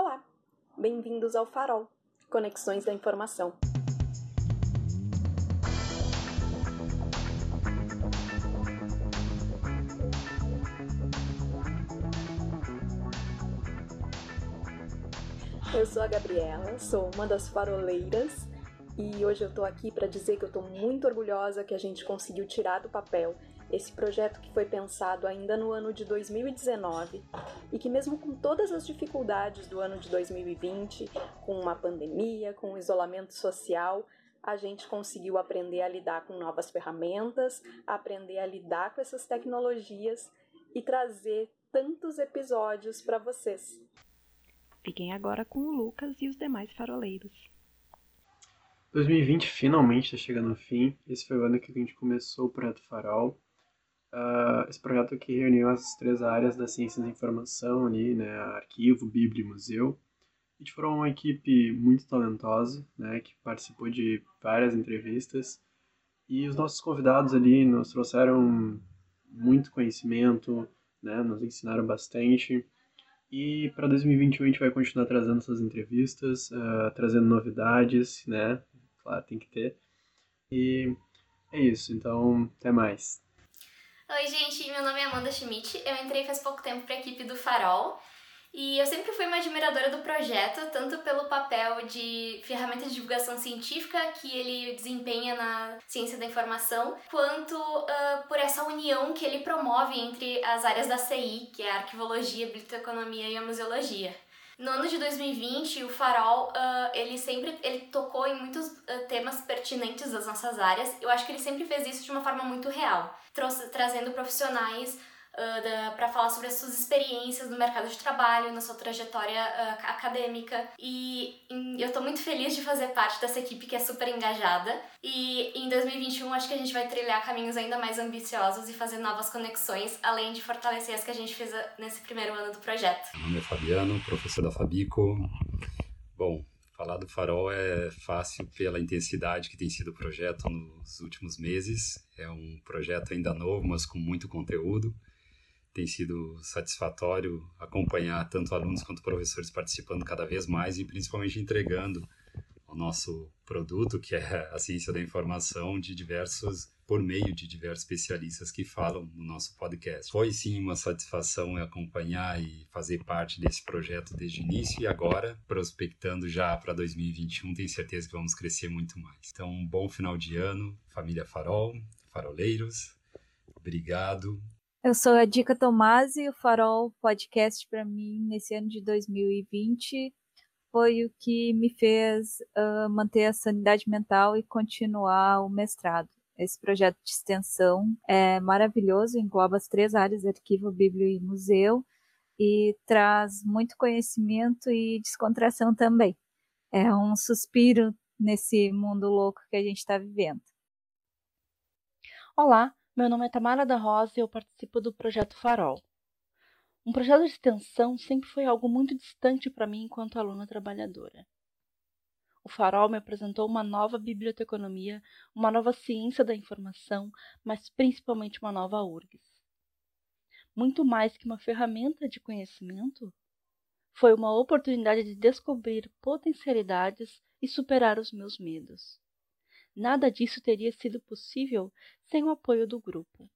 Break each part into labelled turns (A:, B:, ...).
A: Olá, bem-vindos ao Farol Conexões da Informação. Eu sou a Gabriela, sou uma das faroleiras e hoje eu tô aqui para dizer que eu tô muito orgulhosa que a gente conseguiu tirar do papel esse projeto que foi pensado ainda no ano de 2019 e que, mesmo com todas as dificuldades do ano de 2020, com uma pandemia, com o isolamento social, a gente conseguiu aprender a lidar com novas ferramentas, aprender a lidar com essas tecnologias e trazer tantos episódios para vocês.
B: Fiquem agora com o Lucas e os demais faroleiros.
C: 2020 finalmente está chegando ao fim. Esse foi o ano que a gente começou o Projeto Farol. Uh, esse projeto que reuniu as três áreas da ciência da informação ali, né, arquivo, bíblia e museu. A gente formou uma equipe muito talentosa, né, que participou de várias entrevistas e os nossos convidados ali nos trouxeram muito conhecimento, né, nos ensinaram bastante. E para 2021 a gente vai continuar trazendo essas entrevistas, uh, trazendo novidades, né, claro, tem que ter. E é isso, então até mais.
D: Oi, gente, meu nome é Amanda Schmidt. Eu entrei faz pouco tempo para a equipe do Farol. E eu sempre fui uma admiradora do projeto, tanto pelo papel de ferramenta de divulgação científica que ele desempenha na ciência da informação, quanto uh, por essa união que ele promove entre as áreas da CI, que é a arquivologia, a biblioteconomia e a museologia. No ano de 2020, o Farol, uh, ele sempre ele tocou em muitos uh, temas pertinentes das nossas áreas. Eu acho que ele sempre fez isso de uma forma muito real, trouxe, trazendo profissionais uh, para falar sobre as suas experiências no mercado de trabalho, na sua trajetória uh, acadêmica. E em, eu estou muito feliz de fazer parte dessa equipe que é super engajada. E em 2021 acho que a gente vai trilhar caminhos ainda mais ambiciosos e fazer novas conexões, além de fortalecer as que a gente fez ah, nesse primeiro ano do projeto.
E: Meu nome é Fabiano, professor da Fabico. Bom, falar do Farol é fácil pela intensidade que tem sido o projeto nos últimos meses. É um projeto ainda novo, mas com muito conteúdo tem sido satisfatório acompanhar tanto alunos quanto professores participando cada vez mais e principalmente entregando o nosso produto, que é a ciência da informação, de diversos por meio de diversos especialistas que falam no nosso podcast. Foi sim uma satisfação acompanhar e fazer parte desse projeto desde o início e agora, prospectando já para 2021, tenho certeza que vamos crescer muito mais. Então, um bom final de ano, família Farol, faroleiros. Obrigado
F: eu sou a Dica Tomasi, o Farol Podcast para mim nesse ano de 2020 foi o que me fez uh, manter a sanidade mental e continuar o mestrado. Esse projeto de extensão é maravilhoso, engloba as três áreas, arquivo, bíblia e museu, e traz muito conhecimento e descontração também. É um suspiro nesse mundo louco que a gente está vivendo.
B: Olá, meu nome é Tamara da Rosa e eu participo do projeto Farol. Um projeto de extensão sempre foi algo muito distante para mim enquanto aluna trabalhadora. O Farol me apresentou uma nova biblioteconomia, uma nova ciência da informação, mas principalmente uma nova URGS. Muito mais que uma ferramenta de conhecimento, foi uma oportunidade de descobrir potencialidades e superar os meus medos. Nada disso teria sido possível sem o apoio do grupo,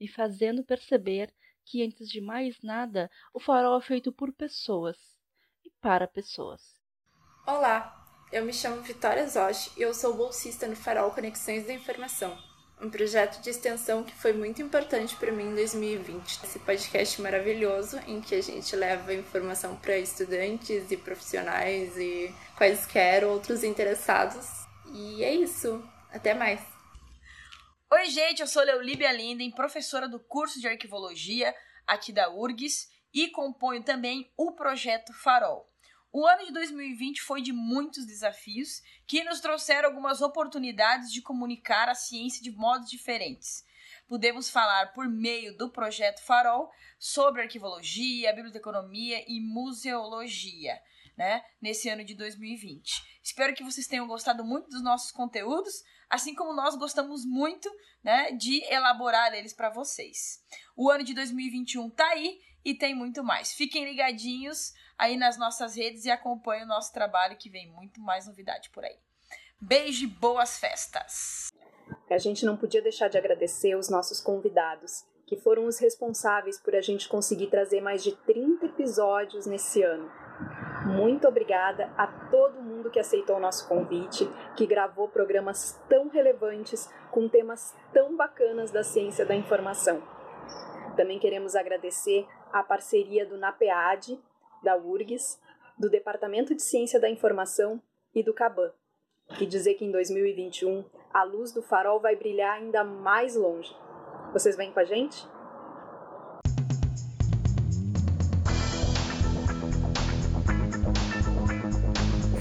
B: me fazendo perceber que, antes de mais nada, o farol é feito por pessoas e para pessoas.
G: Olá, eu me chamo Vitória Zosch e eu sou bolsista no Farol Conexões da Informação, um projeto de extensão que foi muito importante para mim em 2020. Esse podcast maravilhoso em que a gente leva informação para estudantes e profissionais e quaisquer outros interessados e é isso. Até mais.
H: Oi, gente, eu sou Leolíbia Linden, professora do curso de arquivologia aqui da URGS e componho também o projeto Farol. O ano de 2020 foi de muitos desafios que nos trouxeram algumas oportunidades de comunicar a ciência de modos diferentes. Podemos falar por meio do projeto Farol sobre arquivologia, biblioteconomia e museologia né, nesse ano de 2020. Espero que vocês tenham gostado muito dos nossos conteúdos, assim como nós gostamos muito, né, de elaborar eles para vocês. O ano de 2021 tá aí e tem muito mais. Fiquem ligadinhos aí nas nossas redes e acompanhem o nosso trabalho que vem muito mais novidade por aí. Beijo e boas festas!
A: A gente não podia deixar de agradecer os nossos convidados, que foram os responsáveis por a gente conseguir trazer mais de 30 episódios nesse ano. Muito obrigada a todo mundo que aceitou o nosso convite, que gravou programas tão relevantes com temas tão bacanas da ciência da informação. Também queremos agradecer a parceria do NAPEAD, da URGS, do Departamento de Ciência da Informação e do CABAN, e dizer que em 2021 a luz do farol vai brilhar ainda mais longe. Vocês vêm com a gente?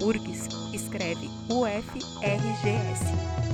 I: URGS escreve UFRGS.